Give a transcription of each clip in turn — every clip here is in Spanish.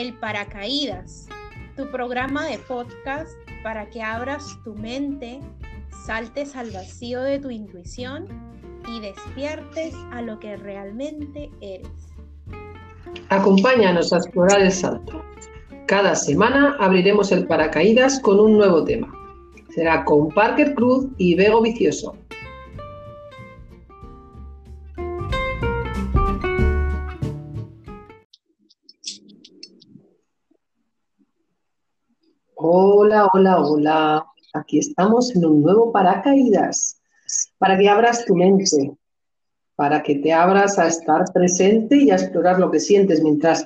El Paracaídas, tu programa de podcast para que abras tu mente, saltes al vacío de tu intuición y despiertes a lo que realmente eres. Acompáñanos a explorar el salto. Cada semana abriremos el paracaídas con un nuevo tema. Será con Parker Cruz y Bego Vicioso. Hola, hola, hola. Aquí estamos en un nuevo paracaídas para que abras tu mente, para que te abras a estar presente y a explorar lo que sientes mientras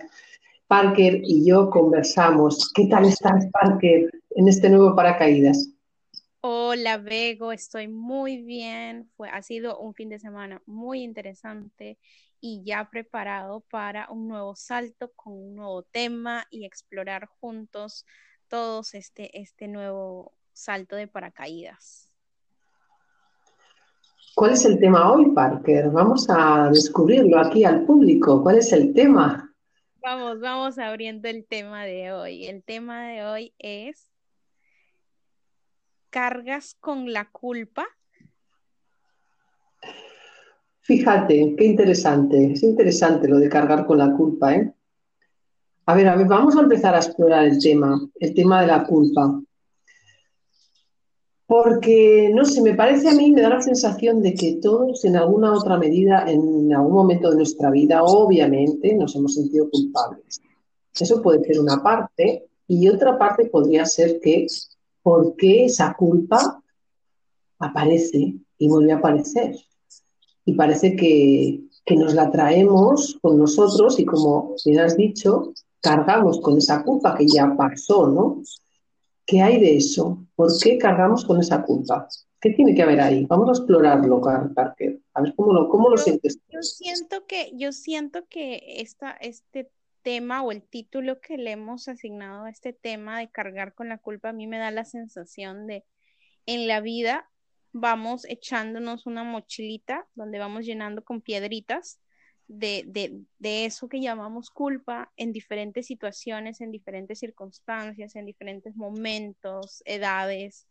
Parker y yo conversamos. ¿Qué tal estás, Parker, en este nuevo paracaídas? Hola, Bego, estoy muy bien. Fue, ha sido un fin de semana muy interesante y ya preparado para un nuevo salto con un nuevo tema y explorar juntos todos este, este nuevo salto de paracaídas. ¿Cuál es el tema hoy, Parker? Vamos a descubrirlo aquí al público. ¿Cuál es el tema? Vamos, vamos abriendo el tema de hoy. El tema de hoy es cargas con la culpa. Fíjate, qué interesante. Es interesante lo de cargar con la culpa, ¿eh? A ver, a ver, vamos a empezar a explorar el tema, el tema de la culpa. Porque, no sé, me parece a mí, me da la sensación de que todos en alguna otra medida, en algún momento de nuestra vida, obviamente nos hemos sentido culpables. Eso puede ser una parte y otra parte podría ser que, ¿por qué esa culpa aparece y vuelve a aparecer? Y parece que, que nos la traemos con nosotros y como bien has dicho, cargamos con esa culpa que ya pasó, ¿no? ¿Qué hay de eso? ¿Por qué cargamos con esa culpa? ¿Qué tiene que haber ahí? Vamos a explorarlo, Parker. A ver cómo lo, cómo lo sientes. Yo siento que, yo siento que esta, este tema o el título que le hemos asignado a este tema de cargar con la culpa, a mí me da la sensación de en la vida vamos echándonos una mochilita donde vamos llenando con piedritas de, eso que llamamos culpa en diferentes situaciones, en diferentes circunstancias, en diferentes momentos, edades.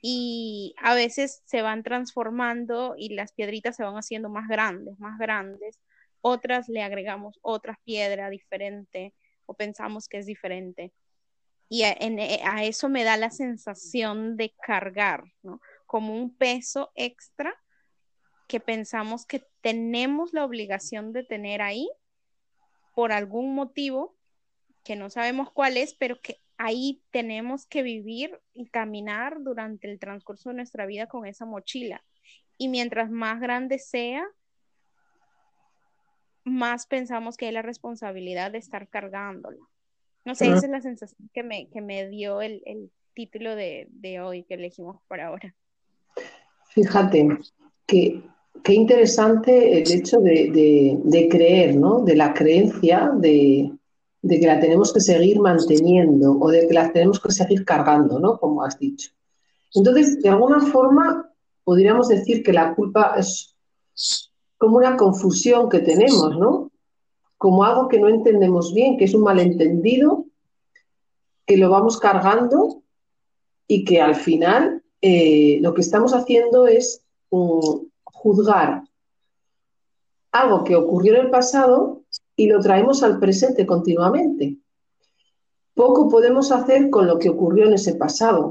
Y a veces se van transformando y las piedritas se van haciendo más grandes, más grandes. Otras le agregamos otra piedra diferente o pensamos que es diferente. Y a, a eso me da la sensación de cargar, ¿no? Como un peso extra que pensamos que tenemos la obligación de tener ahí por algún motivo que no sabemos cuál es, pero que ahí tenemos que vivir y caminar durante el transcurso de nuestra vida con esa mochila. Y mientras más grande sea, más pensamos que hay la responsabilidad de estar cargándola. No sé, esa es la sensación que me, que me dio el, el título de, de hoy que elegimos para ahora. Fíjate que qué interesante el hecho de, creer, ¿no? De la creencia de, que la tenemos que seguir manteniendo o de que la tenemos que seguir cargando, ¿no? Como has dicho. Entonces, de alguna forma, podríamos decir que la culpa es como una confusión que tenemos, ¿no? Como algo que no entendemos bien, que es un malentendido, que lo vamos cargando y que al final eh, lo que estamos haciendo es juzgar algo que ocurrió en el pasado y lo traemos al presente continuamente. Poco podemos hacer con lo que ocurrió en ese pasado,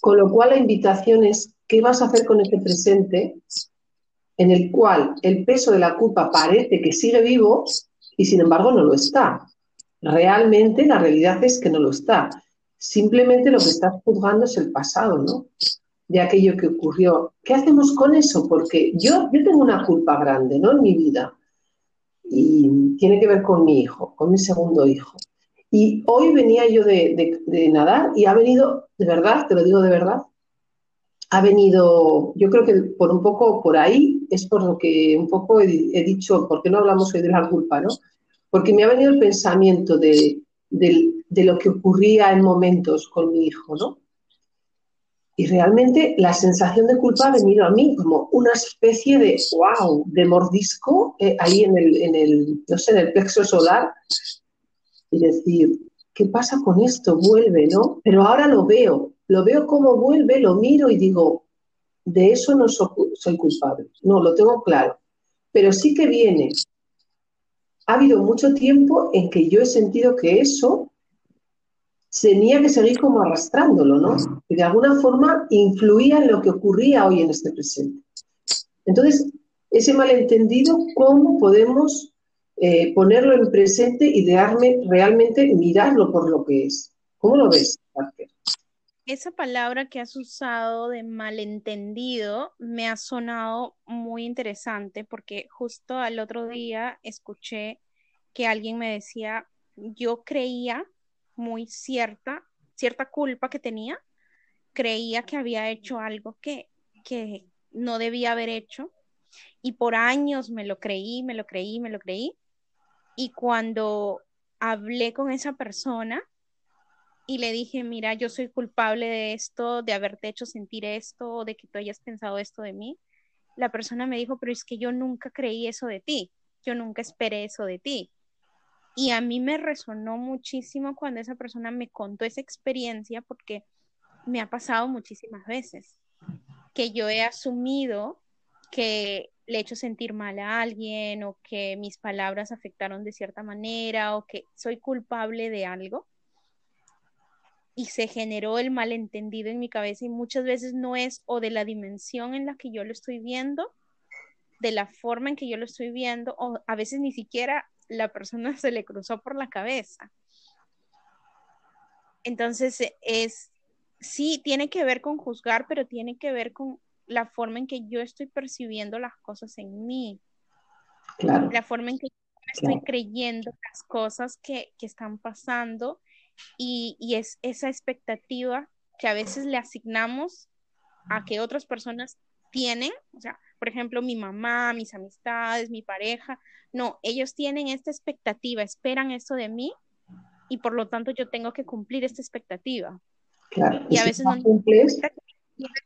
con lo cual la invitación es, ¿qué vas a hacer con ese presente en el cual el peso de la culpa parece que sigue vivo y sin embargo no lo está? Realmente la realidad es que no lo está. Simplemente lo que estás juzgando es el pasado, ¿no? De aquello que ocurrió. ¿Qué hacemos con eso? Porque yo, yo tengo una culpa grande ¿no? en mi vida y tiene que ver con mi hijo, con mi segundo hijo. Y hoy venía yo de, nadar y ha venido, de verdad, te lo digo de verdad, ha venido, yo creo que por un poco por ahí es por lo que un poco he, dicho, ¿por qué no hablamos hoy de la culpa? ¿no? Porque me ha venido el pensamiento de, de lo que ocurría en momentos con mi hijo, ¿no? Y realmente la sensación de culpa ha venido a mí como una especie de wow, de mordisco eh, ahí en el, en el, no sé, en el plexo solar, y decir, ¿qué pasa con esto? Vuelve, ¿no? Pero ahora lo veo, lo veo como vuelve, lo miro y digo, de eso no soy culpable, no, lo tengo claro, pero sí que viene. Ha habido mucho tiempo en que yo he sentido que eso tenía que seguir como arrastrándolo, ¿no? Y de alguna forma influía en lo que ocurría hoy en este presente. Entonces, ese malentendido, ¿cómo podemos eh, ponerlo en presente y dejarme realmente mirarlo por lo que es? ¿Cómo lo ves, Esa palabra que has usado de malentendido me ha sonado muy interesante porque justo al otro día escuché que alguien me decía, yo creía muy cierta, cierta culpa que tenía, creía que había hecho algo que, que no debía haber hecho y por años me lo creí, me lo creí, me lo creí. Y cuando hablé con esa persona y le dije, mira, yo soy culpable de esto, de haberte hecho sentir esto, de que tú hayas pensado esto de mí, la persona me dijo, pero es que yo nunca creí eso de ti, yo nunca esperé eso de ti. Y a mí me resonó muchísimo cuando esa persona me contó esa experiencia porque me ha pasado muchísimas veces que yo he asumido que le he hecho sentir mal a alguien o que mis palabras afectaron de cierta manera o que soy culpable de algo y se generó el malentendido en mi cabeza y muchas veces no es o de la dimensión en la que yo lo estoy viendo, de la forma en que yo lo estoy viendo o a veces ni siquiera la persona se le cruzó por la cabeza. Entonces es, sí, tiene que ver con juzgar, pero tiene que ver con la forma en que yo estoy percibiendo las cosas en mí. La forma en que yo estoy creyendo las cosas que, están pasando y, y, es esa expectativa que a veces le asignamos a que otras personas tienen, o sea, por ejemplo, mi mamá, mis amistades, mi pareja, no, ellos tienen esta expectativa, esperan esto de mí y por lo tanto yo tengo que cumplir esta expectativa. Claro. Y, a veces no cumples,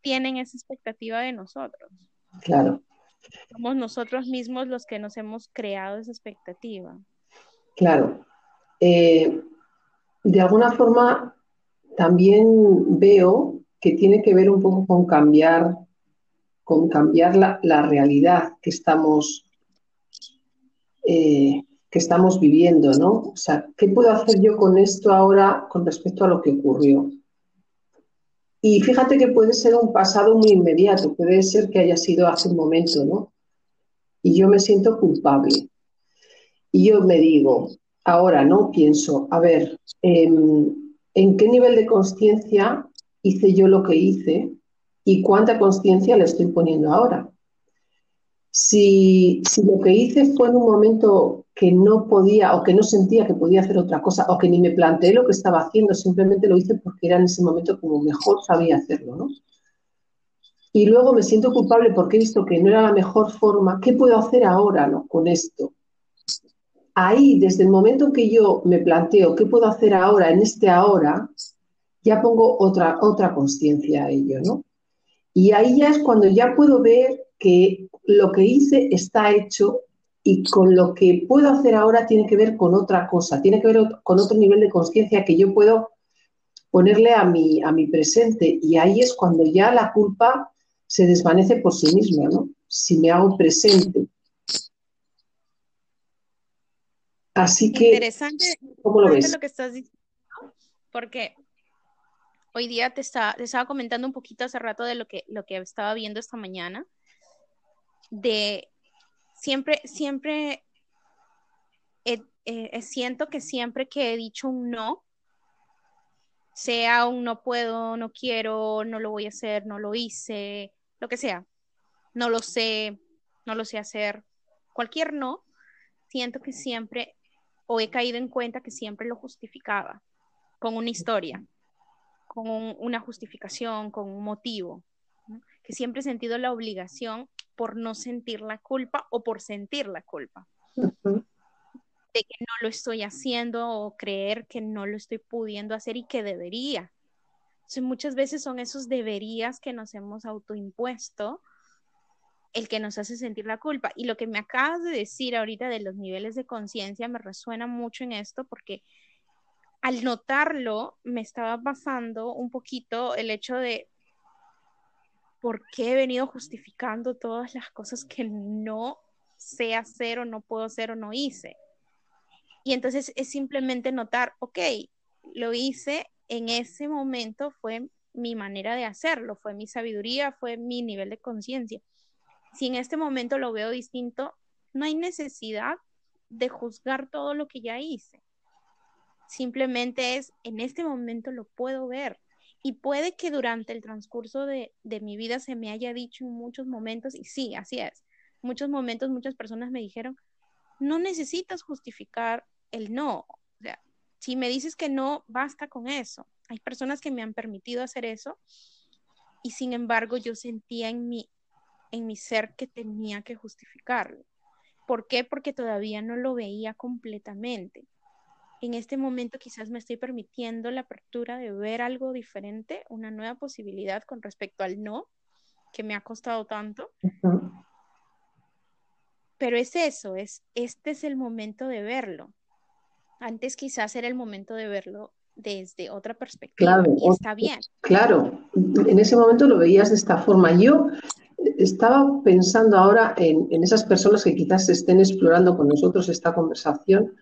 tienen esa expectativa de nosotros. Claro. Somos nosotros mismos los que nos hemos creado esa expectativa. Claro. Eh, de alguna forma, también veo que tiene que ver un poco con cambiar, con cambiar la, realidad que estamos eh, que estamos viviendo, ¿no? O sea, ¿qué puedo hacer yo con esto ahora con respecto a lo que ocurrió? Y fíjate que puede ser un pasado muy inmediato, puede ser que haya sido hace un momento, ¿no? Y yo me siento culpable. Y yo me digo, ahora, ¿no? Pienso, a ver, em, ¿en qué nivel de conciencia hice yo lo que hice y cuánta conciencia le estoy poniendo ahora? Si, si, lo que hice fue en un momento que no podía o que no sentía que podía hacer otra cosa o que ni me planteé lo que estaba haciendo, simplemente lo hice porque era en ese momento como mejor sabía hacerlo, ¿no? Y luego me siento culpable porque he visto que no era la mejor forma. ¿Qué puedo hacer ahora ¿no? con esto? Ahí, desde el momento en que yo me planteo qué puedo hacer ahora, en este ahora, ya pongo otra, otra conciencia a ello, ¿no? Y ahí ya es cuando ya puedo ver que lo que hice está hecho y con lo que puedo hacer ahora tiene que ver con otra cosa, tiene que ver con otro nivel de conciencia que yo puedo ponerle a mi, a mi presente y ahí es cuando ya la culpa se desvanece por sí misma, ¿no? Si me hago presente. Así que... Interesante, ¿cómo lo, ves? lo que estás diciendo, porque hoy día te te estaba comentando un poquito hace rato de lo que, estaba viendo esta mañana, de siempre, siempre eh, siento que siempre que he dicho un no, sea un no puedo, no quiero, no lo voy a hacer, no lo hice, lo que sea, no lo sé, no lo sé hacer, cualquier no, siento que siempre, o he caído en cuenta que siempre lo justificaba con una historia, con una justificación, con un motivo, que siempre he sentido la obligación por no sentir la culpa o por sentir la culpa. De que no lo estoy haciendo o creer que no lo estoy pudiendo hacer y que debería. muchas veces son esos deberías que nos hemos autoimpuesto el que nos hace sentir la culpa. Y lo que me acabas de decir ahorita de los niveles de conciencia me resuena mucho en esto porque al notarlo, me estaba pasando un poquito el hecho de por qué he venido justificando todas las cosas que no sé hacer o no puedo hacer o no hice. Y entonces es simplemente notar, ok, lo hice en ese momento, fue mi manera de hacerlo, fue mi sabiduría, fue mi nivel de conciencia. Si en este momento lo veo distinto, no hay necesidad de juzgar todo lo que ya hice. Simplemente es, en este momento lo puedo ver. Y puede que durante el transcurso de, mi vida se me haya dicho en muchos momentos, y sí, así es, muchos momentos muchas personas me dijeron, no necesitas justificar el no. O sea, si me dices que no, basta con eso. Hay personas que me han permitido hacer eso y sin embargo yo sentía en mi, en mi ser que tenía que justificarlo. ¿Por qué? Porque todavía no lo veía completamente. En este momento quizás me estoy permitiendo la apertura de ver algo diferente, una nueva posibilidad con respecto al no, que me ha costado tanto. Pero es eso, es este es el momento de verlo. Antes quizás era el momento de verlo desde otra perspectiva y está bien. Claro, en ese momento lo veías de esta forma. Yo estaba pensando ahora en, esas personas que quizás estén explorando con nosotros esta conversación.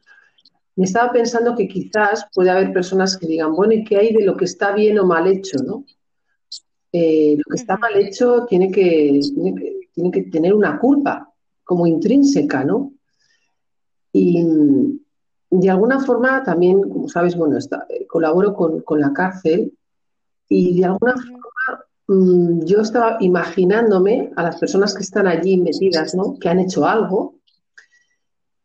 Me estaba pensando que quizás puede haber personas que digan, bueno, ¿y qué hay de lo que está bien o mal hecho? ¿no? Eh, lo que está mal hecho tiene que, tiene que, tener una culpa como intrínseca, ¿no? Y de alguna forma también, como sabes, bueno, eh, colaboro con, con, la cárcel y de alguna forma Mm, yo estaba imaginándome a las personas que están allí metidas, ¿no? Que han hecho algo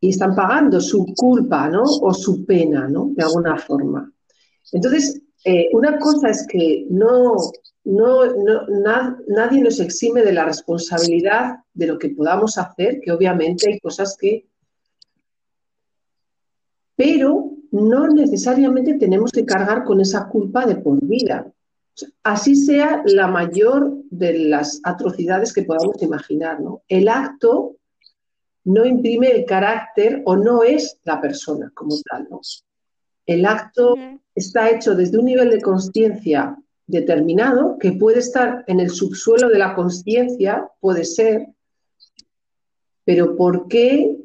y están pagando su culpa, ¿no? O su pena, ¿no? De alguna forma. Entonces, eh, una cosa es que no, no, nadie nos exime de la responsabilidad de lo que podamos hacer, que obviamente hay cosas que... Pero no necesariamente tenemos que cargar con esa culpa de por vida así sea la mayor de las atrocidades que podamos imaginar. ¿no? El acto no imprime el carácter o no es la persona como tal. ¿no? El acto está hecho desde un nivel de conciencia determinado que puede estar en el subsuelo de la conciencia, puede ser, pero ¿por qué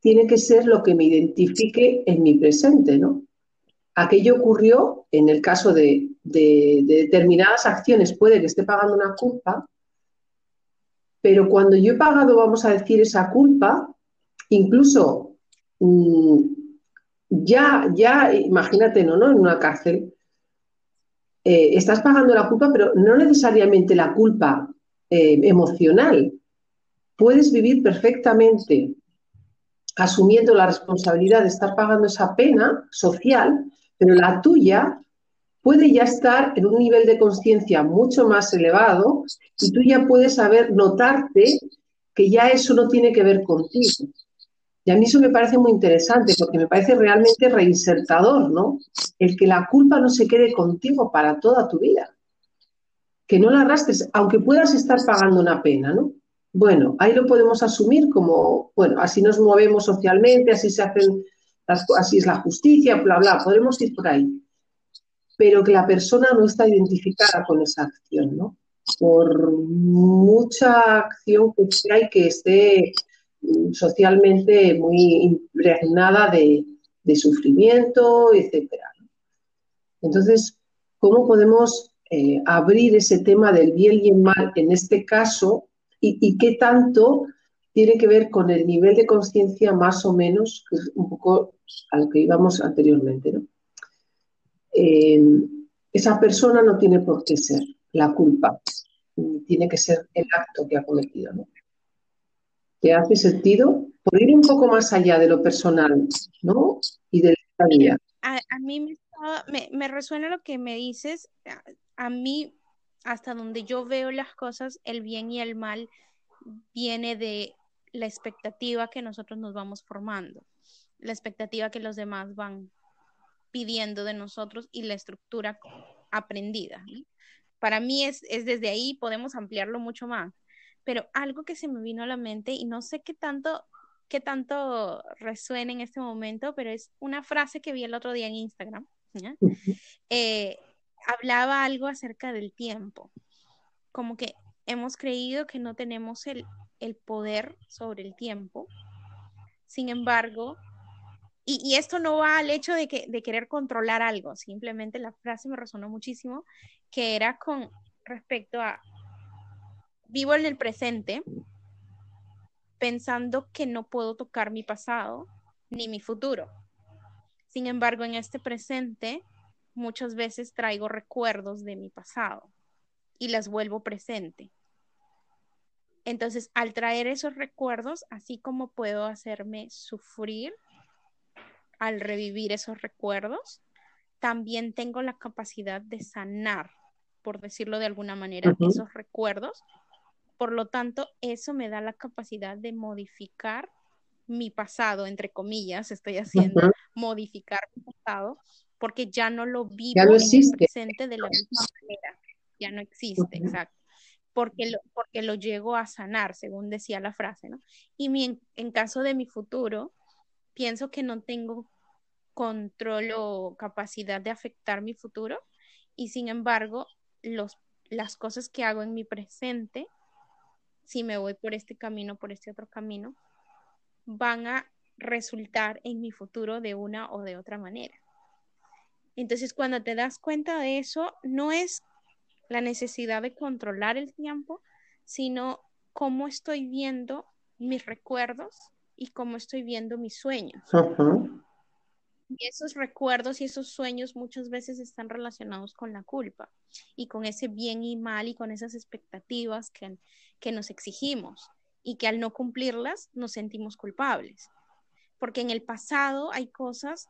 tiene que ser lo que me identifique en mi presente? ¿no? Aquello ocurrió en el caso de de, determinadas acciones puede que esté pagando una culpa, pero cuando yo he pagado, vamos a decir, esa culpa, incluso mm, ya, ya, imagínate, ¿no? ¿no? En una cárcel, eh, estás pagando la culpa, pero no necesariamente la culpa eh, emocional. Puedes vivir perfectamente asumiendo la responsabilidad de estar pagando esa pena social, pero la tuya puede ya estar en un nivel de conciencia mucho más elevado y tú ya puedes saber, notarte que ya eso no tiene que ver contigo. Y a mí eso me parece muy interesante porque me parece realmente reinsertador, ¿no? El que la culpa no se quede contigo para toda tu vida. Que no la arrastres, aunque puedas estar pagando una pena, ¿no? Bueno, ahí lo podemos asumir como, bueno, así nos movemos socialmente, así se hacen, las, así es la justicia, bla, bla, podemos ir por ahí pero que la persona no está identificada con esa acción, ¿no? Por mucha acción que sea y que esté mm, socialmente muy impregnada de, sufrimiento, etcétera. Entonces, ¿cómo podemos eh, abrir ese tema del bien y el mal en este caso y, qué tanto tiene que ver con el nivel de conciencia más o menos, que es un poco a lo que íbamos anteriormente, ¿no? Eh, esa persona no tiene por qué ser la culpa, tiene que ser el acto que ha cometido. ¿no? ¿Te hace sentido? Por ir un poco más allá de lo personal, ¿no? Y de la vida. A, mí me, resuena lo que me dices. A, mí, hasta donde yo veo las cosas, el bien y el mal viene de la expectativa que nosotros nos vamos formando, la expectativa que los demás van pidiendo de nosotros y la estructura aprendida. Para mí es, desde ahí, podemos ampliarlo mucho más. Pero algo que se me vino a la mente y no sé qué tanto, qué tanto resuena en este momento, pero es una frase que vi el otro día en Instagram eh, hablaba algo acerca del tiempo, como que hemos creído que no tenemos el, el poder sobre el tiempo, sin embargo, y, esto no va al hecho de, que, de querer controlar algo, simplemente la frase me resonó muchísimo, que era con respecto a, vivo en el presente, pensando que no puedo tocar mi pasado ni mi futuro. Sin embargo, en este presente, muchas veces traigo recuerdos de mi pasado y las vuelvo presente. Entonces, al traer esos recuerdos, así como puedo hacerme sufrir al revivir esos recuerdos, también tengo la capacidad de sanar, por decirlo de alguna manera, esos recuerdos. Por lo tanto, eso me da la capacidad de modificar mi pasado, entre comillas, estoy haciendo, modificar mi pasado, porque ya no lo vivo en el presente de la misma manera. Ya no existe, exacto. Porque lo, porque lo llego a sanar, según decía la frase, ¿no? Y mi, en caso de mi futuro, pienso que no tengo control o capacidad de afectar mi futuro y sin embargo los, las cosas que hago en mi presente, si me voy por este camino, por este otro camino, van a resultar en mi futuro de una o de otra manera. Entonces, cuando te das cuenta de eso, no es la necesidad de controlar el tiempo, sino cómo estoy viendo mis recuerdos y cómo estoy viendo mis sueños. Y esos recuerdos y esos sueños muchas veces están relacionados con la culpa y con ese bien y mal y con esas expectativas que, que nos exigimos y que al no cumplirlas nos sentimos culpables. Porque en el pasado hay cosas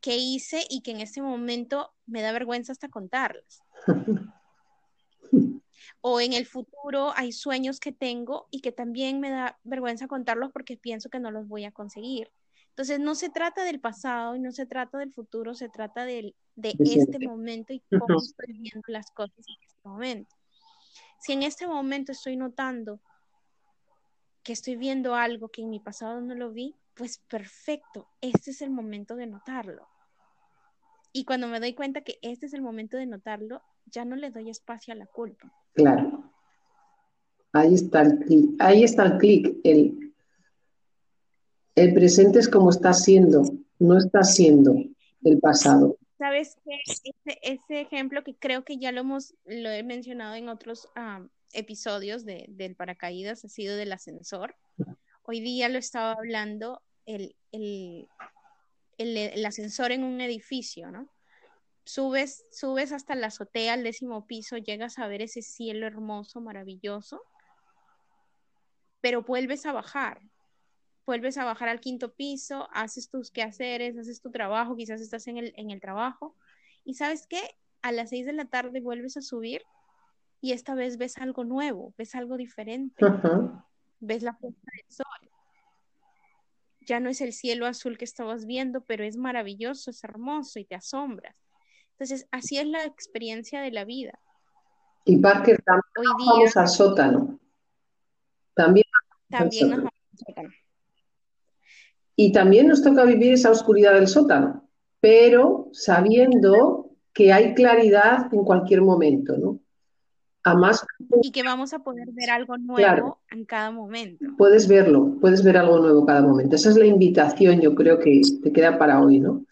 que hice y que en este momento me da vergüenza hasta contarlas. o en el futuro hay sueños que tengo y que también me da vergüenza contarlos porque pienso que no los voy a conseguir. Entonces, no se trata del pasado y no se trata del futuro, se trata de, de este momento y cómo estoy viendo las cosas en este momento. Si en este momento estoy notando que estoy viendo algo que en mi pasado no lo vi, pues perfecto, este es el momento de notarlo. Y cuando me doy cuenta que este es el momento de notarlo, ya no le doy espacio a la culpa. Claro. Ahí está el clic, ahí está el clic, el el presente es como está siendo, no está siendo el pasado. Sabes que ese, ejemplo que creo que ya lo hemos, lo he mencionado en otros episodios de, del paracaídas, ha sido del ascensor. Hoy día lo estaba hablando el, el, el, ascensor en un edificio, ¿no? Subes, subes hasta la azotea, al décimo piso, llegas a ver ese cielo hermoso, maravilloso, pero vuelves a bajar vuelves a bajar al quinto piso, haces tus quehaceres, haces tu trabajo, quizás estás en el, en el trabajo, y sabes qué, a las seis de la tarde vuelves a subir y esta vez ves algo nuevo, ves algo diferente, ves la puesta del sol. Ya no es el cielo azul que estabas viendo, pero es maravilloso, es hermoso y te asombras. Entonces, así es la experiencia de la vida. Y Parker, también Hoy día, vamos al sótano. También. También nos vamos al sótano. Y también nos toca vivir esa oscuridad del sótano, pero sabiendo que hay claridad en cualquier momento, ¿no? más y que vamos a poder ver algo nuevo en cada momento. Puedes verlo, puedes ver algo nuevo cada momento. Esa es la invitación, yo creo que te queda para hoy, ¿no?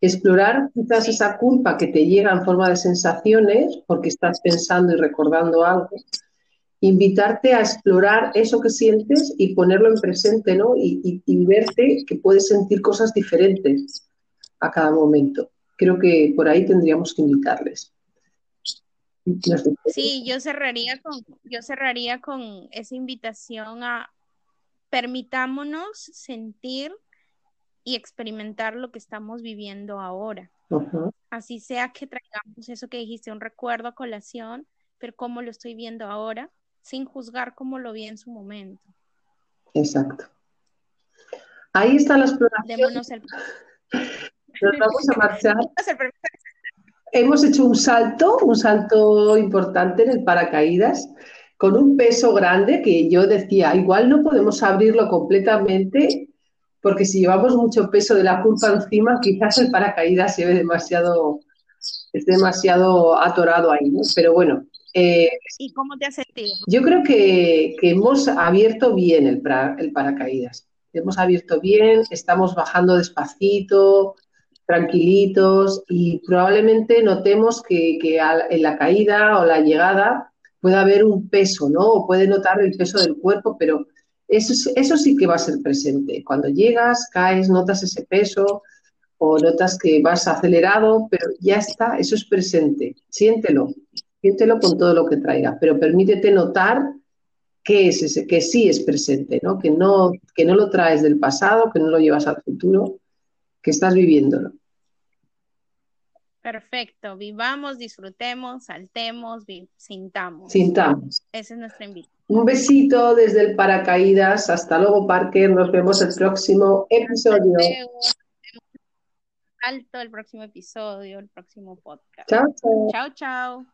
Explorar quizás esa culpa que te llega en forma de sensaciones, porque estás pensando y recordando algo, invitarte a explorar eso que sientes y ponerlo en presente, ¿no? Y, verte que puedes sentir cosas diferentes a cada momento. Creo que por ahí tendríamos que invitarles. Sí, yo cerraría con, yo cerraría con esa invitación a permitámonos sentir y experimentar lo que estamos viviendo ahora. Así sea que traigamos eso que dijiste, un recuerdo a colación, pero cómo lo estoy viendo ahora, sin juzgar como lo vi en su momento. Exacto. Ahí está la exploración. Démonos el... Nos vamos a marchar. Hemos hecho un salto, un salto importante en el paracaídas, con un peso grande que yo decía, igual no podemos abrirlo completamente porque si llevamos mucho peso de la culpa encima, quizás el paracaídas se ve demasiado, es demasiado atorado ahí, ¿no? Pero bueno. Eh, ¿Y cómo te has sentido? Yo creo que, hemos abierto bien el, el paracaídas. Hemos abierto bien, estamos bajando despacito, tranquilitos y probablemente notemos que, que en la caída o la llegada puede haber un peso, ¿no? O puede notar el peso del cuerpo, pero eso, eso sí que va a ser presente. Cuando llegas, caes, notas ese peso o notas que vas acelerado, pero ya está, eso es presente. Siéntelo, siéntelo con todo lo que traiga, pero permítete notar que es ese, que sí es presente, ¿no? Que no, que no lo traes del pasado, que no lo llevas al futuro, que estás viviéndolo. Perfecto, vivamos, disfrutemos, saltemos, sintamos. Sintamos. Ese es nuestro invito. Un besito desde el paracaídas. Hasta luego, Parker. Nos vemos el próximo episodio. Alto el próximo episodio, el próximo podcast. Chao, chao. Chao, chao.